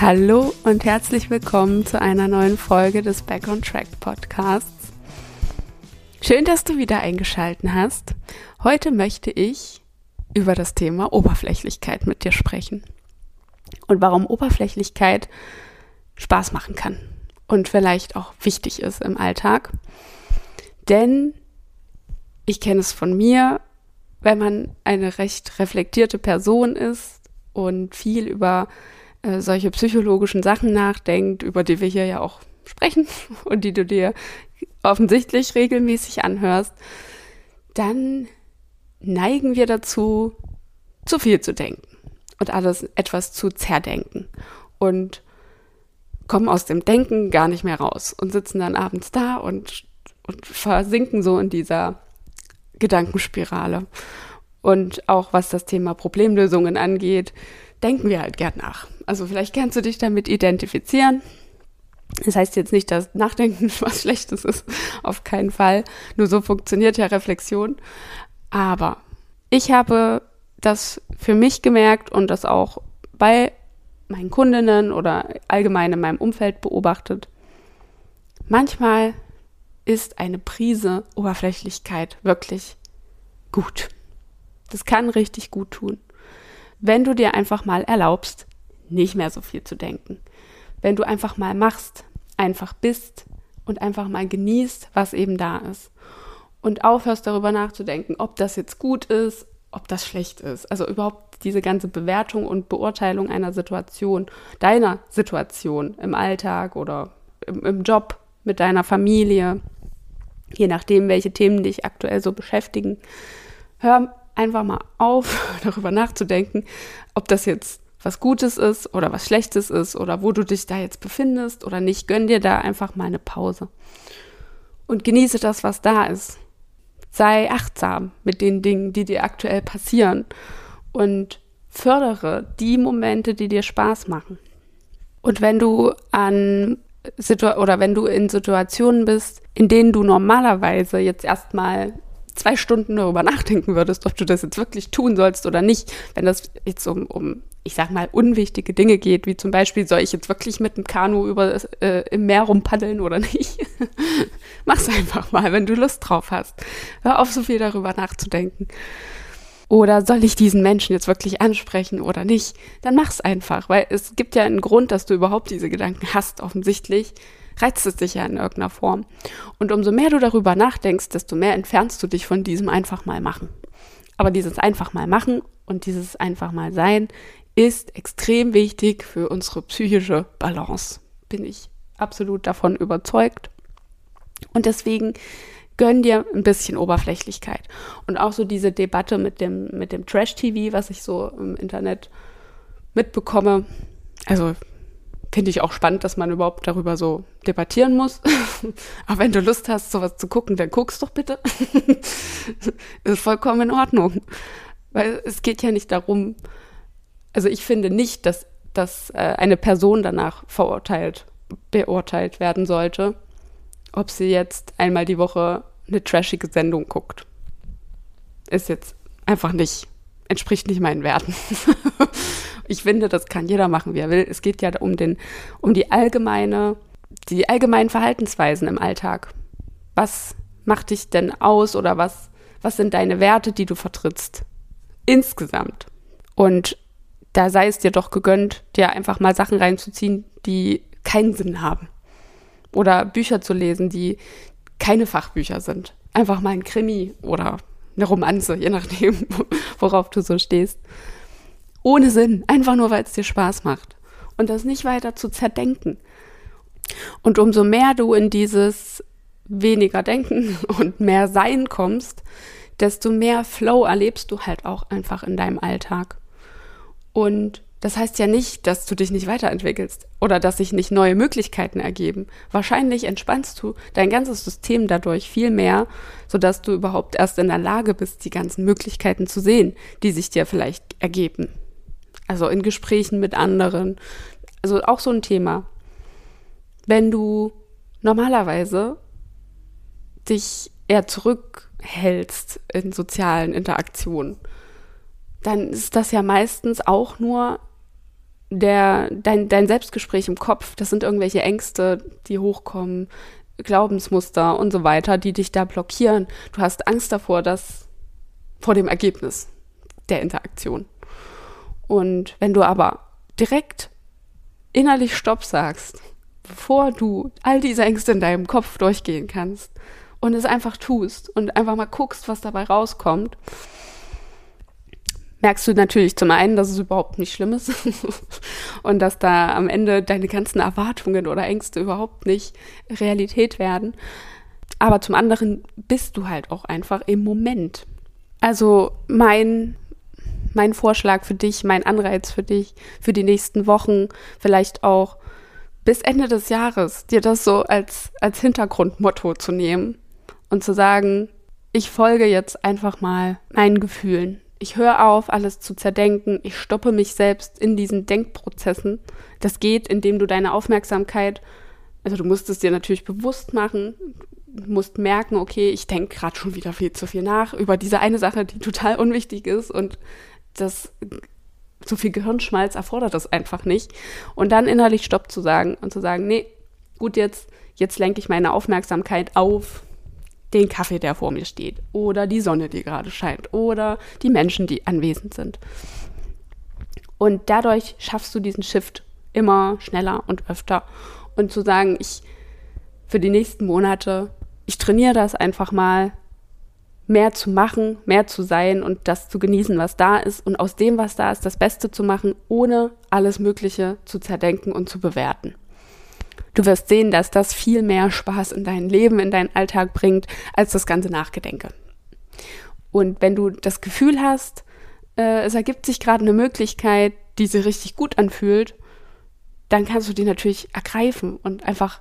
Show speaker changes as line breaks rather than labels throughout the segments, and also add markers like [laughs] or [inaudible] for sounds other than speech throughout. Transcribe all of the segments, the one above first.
Hallo und herzlich willkommen zu einer neuen Folge des Back on Track Podcasts. Schön, dass du wieder eingeschalten hast. Heute möchte ich über das Thema Oberflächlichkeit mit dir sprechen und warum Oberflächlichkeit Spaß machen kann und vielleicht auch wichtig ist im Alltag. Denn ich kenne es von mir, wenn man eine recht reflektierte Person ist und viel über äh, solche psychologischen Sachen nachdenkt, über die wir hier ja auch sprechen [laughs] und die du dir offensichtlich regelmäßig anhörst, dann neigen wir dazu, zu viel zu denken und alles etwas zu zerdenken und kommen aus dem Denken gar nicht mehr raus und sitzen dann abends da und, und versinken so in dieser Gedankenspirale. Und auch was das Thema Problemlösungen angeht, denken wir halt gern nach. Also vielleicht kannst du dich damit identifizieren. Das heißt jetzt nicht, dass Nachdenken [laughs] was Schlechtes ist, auf keinen Fall. Nur so funktioniert ja Reflexion. Aber ich habe das für mich gemerkt und das auch bei meinen Kundinnen oder allgemein in meinem Umfeld beobachtet. Manchmal ist eine Prise Oberflächlichkeit wirklich gut. Das kann richtig gut tun. Wenn du dir einfach mal erlaubst, nicht mehr so viel zu denken. Wenn du einfach mal machst, einfach bist und einfach mal genießt, was eben da ist. Und aufhörst darüber nachzudenken, ob das jetzt gut ist, ob das schlecht ist. Also überhaupt diese ganze Bewertung und Beurteilung einer Situation, deiner Situation im Alltag oder im, im Job, mit deiner Familie, je nachdem, welche Themen dich aktuell so beschäftigen. Hör einfach mal auf, [laughs] darüber nachzudenken, ob das jetzt was Gutes ist oder was Schlechtes ist oder wo du dich da jetzt befindest oder nicht. Gönn dir da einfach mal eine Pause. Und genieße das, was da ist. Sei achtsam mit den Dingen, die dir aktuell passieren und fördere die Momente, die dir Spaß machen. Und wenn du an Situ oder wenn du in Situationen bist, in denen du normalerweise jetzt erstmal zwei Stunden darüber nachdenken würdest, ob du das jetzt wirklich tun sollst oder nicht, wenn das jetzt um, um ich sag mal, unwichtige Dinge geht, wie zum Beispiel, soll ich jetzt wirklich mit dem Kanu über, äh, im Meer rumpaddeln oder nicht? [laughs] Mach's einfach mal, wenn du Lust drauf hast. Hör auf, so viel darüber nachzudenken. Oder soll ich diesen Menschen jetzt wirklich ansprechen oder nicht? Dann mach's einfach, weil es gibt ja einen Grund, dass du überhaupt diese Gedanken hast, offensichtlich reizt es dich ja in irgendeiner Form. Und umso mehr du darüber nachdenkst, desto mehr entfernst du dich von diesem einfach mal machen. Aber dieses einfach mal machen und dieses einfach mal sein ist extrem wichtig für unsere psychische Balance. Bin ich absolut davon überzeugt. Und deswegen gönn dir ein bisschen Oberflächlichkeit. Und auch so diese Debatte mit dem, mit dem Trash-TV, was ich so im Internet mitbekomme. Also finde ich auch spannend, dass man überhaupt darüber so debattieren muss. [laughs] Aber wenn du Lust hast, sowas zu gucken, dann guckst doch bitte. [laughs] ist vollkommen in Ordnung. Weil es geht ja nicht darum, also ich finde nicht, dass, dass äh, eine Person danach verurteilt, beurteilt werden sollte, ob sie jetzt einmal die Woche eine trashige Sendung guckt. Ist jetzt einfach nicht, entspricht nicht meinen Werten. [laughs] Ich finde, das kann jeder machen, wie er will. Es geht ja um den, um die allgemeine, die allgemeinen Verhaltensweisen im Alltag. Was macht dich denn aus oder was, was sind deine Werte, die du vertrittst? Insgesamt. Und da sei es dir doch gegönnt, dir einfach mal Sachen reinzuziehen, die keinen Sinn haben. Oder Bücher zu lesen, die keine Fachbücher sind. Einfach mal ein Krimi oder eine Romanze, je nachdem, [laughs] worauf du so stehst ohne Sinn, einfach nur, weil es dir Spaß macht. Und das nicht weiter zu zerdenken. Und umso mehr du in dieses weniger Denken [laughs] und mehr Sein kommst, desto mehr Flow erlebst du halt auch einfach in deinem Alltag. Und das heißt ja nicht, dass du dich nicht weiterentwickelst oder dass sich nicht neue Möglichkeiten ergeben. Wahrscheinlich entspannst du dein ganzes System dadurch viel mehr, sodass du überhaupt erst in der Lage bist, die ganzen Möglichkeiten zu sehen, die sich dir vielleicht ergeben. Also in Gesprächen mit anderen. Also auch so ein Thema. Wenn du normalerweise dich eher zurückhältst in sozialen Interaktionen, dann ist das ja meistens auch nur der, dein, dein Selbstgespräch im Kopf, das sind irgendwelche Ängste, die hochkommen, Glaubensmuster und so weiter, die dich da blockieren. Du hast Angst davor, dass vor dem Ergebnis der Interaktion. Und wenn du aber direkt innerlich Stopp sagst, bevor du all diese Ängste in deinem Kopf durchgehen kannst und es einfach tust und einfach mal guckst, was dabei rauskommt, merkst du natürlich zum einen, dass es überhaupt nicht schlimm ist [laughs] und dass da am Ende deine ganzen Erwartungen oder Ängste überhaupt nicht Realität werden. Aber zum anderen bist du halt auch einfach im Moment. Also mein, mein Vorschlag für dich, mein Anreiz für dich, für die nächsten Wochen, vielleicht auch bis Ende des Jahres, dir das so als, als Hintergrundmotto zu nehmen und zu sagen, ich folge jetzt einfach mal meinen Gefühlen ich höre auf, alles zu zerdenken. Ich stoppe mich selbst in diesen Denkprozessen. Das geht, indem du deine Aufmerksamkeit, also du musst es dir natürlich bewusst machen, musst merken, okay, ich denke gerade schon wieder viel zu viel nach über diese eine Sache, die total unwichtig ist und das so viel Gehirnschmalz erfordert das einfach nicht. Und dann innerlich Stopp zu sagen und zu sagen, nee, gut, jetzt, jetzt lenke ich meine Aufmerksamkeit auf den Kaffee, der vor mir steht, oder die Sonne, die gerade scheint, oder die Menschen, die anwesend sind. Und dadurch schaffst du diesen Shift immer schneller und öfter. Und zu sagen, ich für die nächsten Monate, ich trainiere das einfach mal, mehr zu machen, mehr zu sein und das zu genießen, was da ist und aus dem, was da ist, das Beste zu machen, ohne alles Mögliche zu zerdenken und zu bewerten. Du wirst sehen, dass das viel mehr Spaß in dein Leben, in deinen Alltag bringt, als das ganze Nachgedenke. Und wenn du das Gefühl hast, äh, es ergibt sich gerade eine Möglichkeit, die sich richtig gut anfühlt, dann kannst du die natürlich ergreifen und einfach,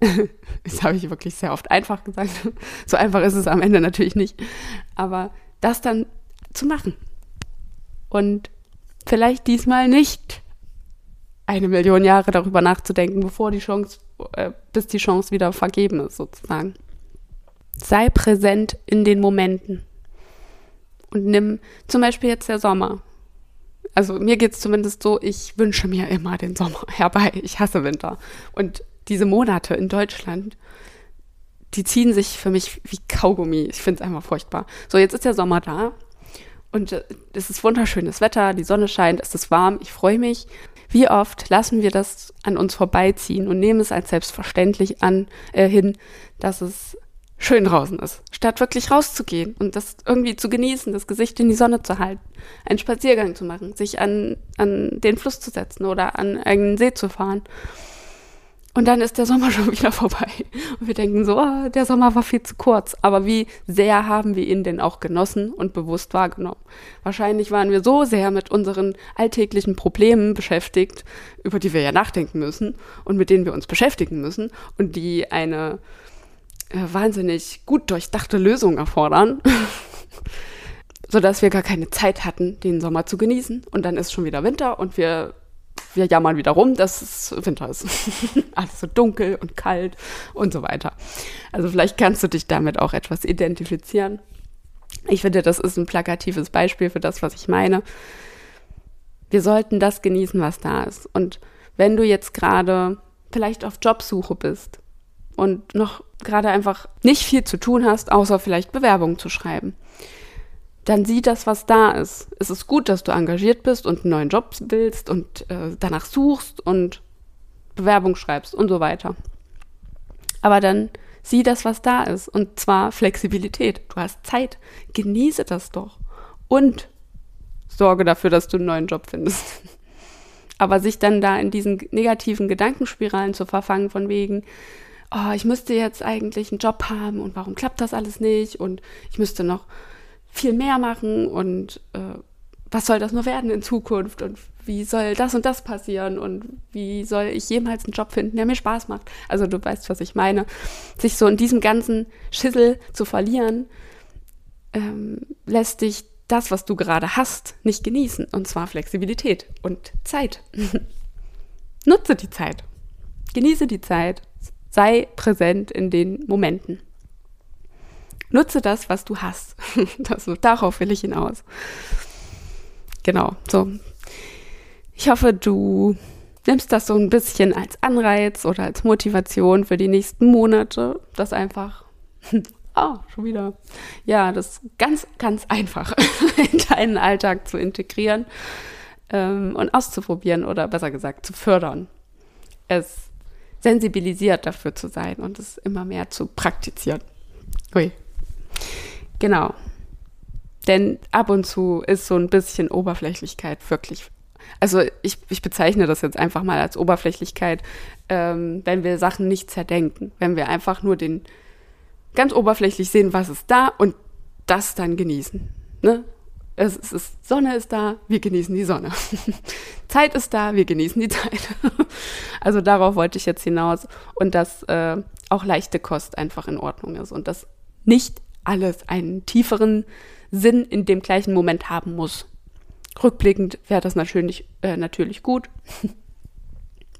[laughs] das habe ich wirklich sehr oft einfach gesagt, [laughs] so einfach ist es am Ende natürlich nicht, aber das dann zu machen. Und vielleicht diesmal nicht eine Million Jahre darüber nachzudenken, bevor die Chance, äh, bis die Chance wieder vergeben ist, sozusagen. Sei präsent in den Momenten. Und nimm zum Beispiel jetzt der Sommer. Also mir geht es zumindest so, ich wünsche mir immer den Sommer [laughs] herbei. Ich hasse Winter. Und diese Monate in Deutschland, die ziehen sich für mich wie Kaugummi. Ich finde es einfach furchtbar. So, jetzt ist der Sommer da. Und äh, es ist wunderschönes Wetter, die Sonne scheint, es ist warm, ich freue mich. Wie oft lassen wir das an uns vorbeiziehen und nehmen es als selbstverständlich an, äh, hin, dass es schön draußen ist, statt wirklich rauszugehen und das irgendwie zu genießen, das Gesicht in die Sonne zu halten, einen Spaziergang zu machen, sich an, an den Fluss zu setzen oder an einen See zu fahren. Und dann ist der Sommer [laughs] schon wieder vorbei. Und wir denken so, oh, der Sommer war viel zu kurz. Aber wie sehr haben wir ihn denn auch genossen und bewusst wahrgenommen? Wahrscheinlich waren wir so sehr mit unseren alltäglichen Problemen beschäftigt, über die wir ja nachdenken müssen und mit denen wir uns beschäftigen müssen und die eine äh, wahnsinnig gut durchdachte Lösung erfordern. [laughs] sodass wir gar keine Zeit hatten, den Sommer zu genießen. Und dann ist schon wieder Winter und wir wir jammern wieder rum, dass es Winter ist. [laughs] Alles so dunkel und kalt und so weiter. Also vielleicht kannst du dich damit auch etwas identifizieren. Ich finde, das ist ein plakatives Beispiel für das, was ich meine. Wir sollten das genießen, was da ist. Und wenn du jetzt gerade vielleicht auf Jobsuche bist und noch gerade einfach nicht viel zu tun hast, außer vielleicht Bewerbungen zu schreiben, dann sieh das, was da ist. Es ist gut, dass du engagiert bist und einen neuen Job willst und äh, danach suchst und Bewerbung schreibst und so weiter. Aber dann sieh das, was da ist. Und zwar Flexibilität. Du hast Zeit. Genieße das doch. Und sorge dafür, dass du einen neuen Job findest. [laughs] Aber sich dann da in diesen negativen Gedankenspiralen zu verfangen, von wegen, oh, ich müsste jetzt eigentlich einen Job haben und warum klappt das alles nicht und ich müsste noch viel mehr machen und äh, was soll das nur werden in Zukunft und wie soll das und das passieren und wie soll ich jemals einen Job finden, der mir Spaß macht. Also du weißt, was ich meine. Sich so in diesem ganzen Schissel zu verlieren, ähm, lässt dich das, was du gerade hast, nicht genießen. Und zwar Flexibilität und Zeit. [laughs] Nutze die Zeit. Genieße die Zeit. Sei präsent in den Momenten. Nutze das, was du hast. [laughs] Das, darauf will ich hinaus. Genau, so. Ich hoffe, du nimmst das so ein bisschen als Anreiz oder als Motivation für die nächsten Monate, das einfach, oh, [laughs] schon wieder, ja, das ganz, ganz einfach [laughs] in deinen Alltag zu integrieren ähm, und auszuprobieren oder besser gesagt zu fördern. Es sensibilisiert dafür zu sein und es immer mehr zu praktizieren. Ui. Genau. Denn ab und zu ist so ein bisschen Oberflächlichkeit wirklich also ich, ich bezeichne das jetzt einfach mal als Oberflächlichkeit, ähm, wenn wir Sachen nicht zerdenken, wenn wir einfach nur den ganz oberflächlich sehen, was ist da und das dann genießen. Ne? Es, ist, Sonne ist da, wir genießen die Sonne. [laughs] Zeit ist da, wir genießen die Zeit. [laughs] also darauf wollte ich jetzt hinaus und dass äh, auch leichte Kost einfach in Ordnung ist und dass nicht alles einen tieferen Sinn in dem gleichen Moment haben muss. Rückblickend wäre das natürlich, äh, natürlich gut. [laughs]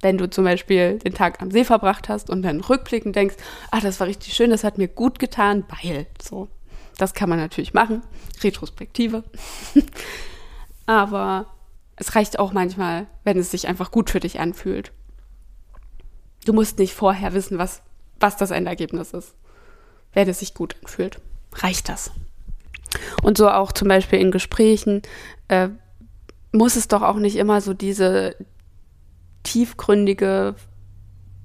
Wenn du zum Beispiel den Tag am See verbracht hast und dann rückblickend denkst, ach, das war richtig schön, das hat mir gut getan, weil so. Das kann man natürlich machen. Retrospektive. [laughs] Aber es reicht auch manchmal, wenn es sich einfach gut für dich anfühlt. Du musst nicht vorher wissen, was, was das Endergebnis ist. Wenn es sich gut anfühlt, reicht das. Und so auch zum Beispiel in Gesprächen, äh, muss es doch auch nicht immer so diese tiefgründige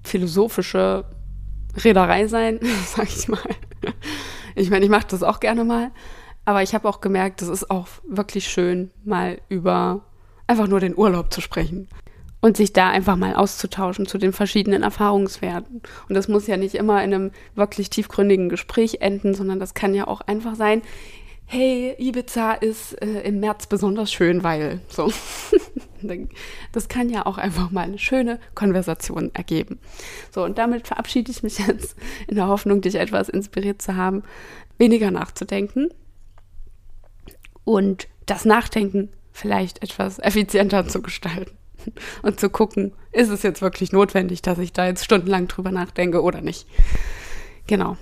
philosophische Reederei sein, [laughs] sag ich mal. Ich meine, ich mache das auch gerne mal, aber ich habe auch gemerkt, es ist auch wirklich schön, mal über einfach nur den Urlaub zu sprechen und sich da einfach mal auszutauschen zu den verschiedenen Erfahrungswerten. Und das muss ja nicht immer in einem wirklich tiefgründigen Gespräch enden, sondern das kann ja auch einfach sein, hey, Ibiza ist äh, im März besonders schön, weil so. [laughs] das kann ja auch einfach mal eine schöne Konversation ergeben. So, und damit verabschiede ich mich jetzt [laughs] in der Hoffnung, dich etwas inspiriert zu haben, weniger nachzudenken und das Nachdenken vielleicht etwas effizienter zu gestalten [laughs] und zu gucken, ist es jetzt wirklich notwendig, dass ich da jetzt stundenlang drüber nachdenke oder nicht. Genau.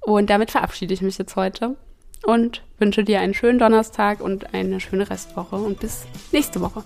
Und damit verabschiede ich mich jetzt heute und wünsche dir einen schönen Donnerstag und eine schöne Restwoche und bis nächste Woche.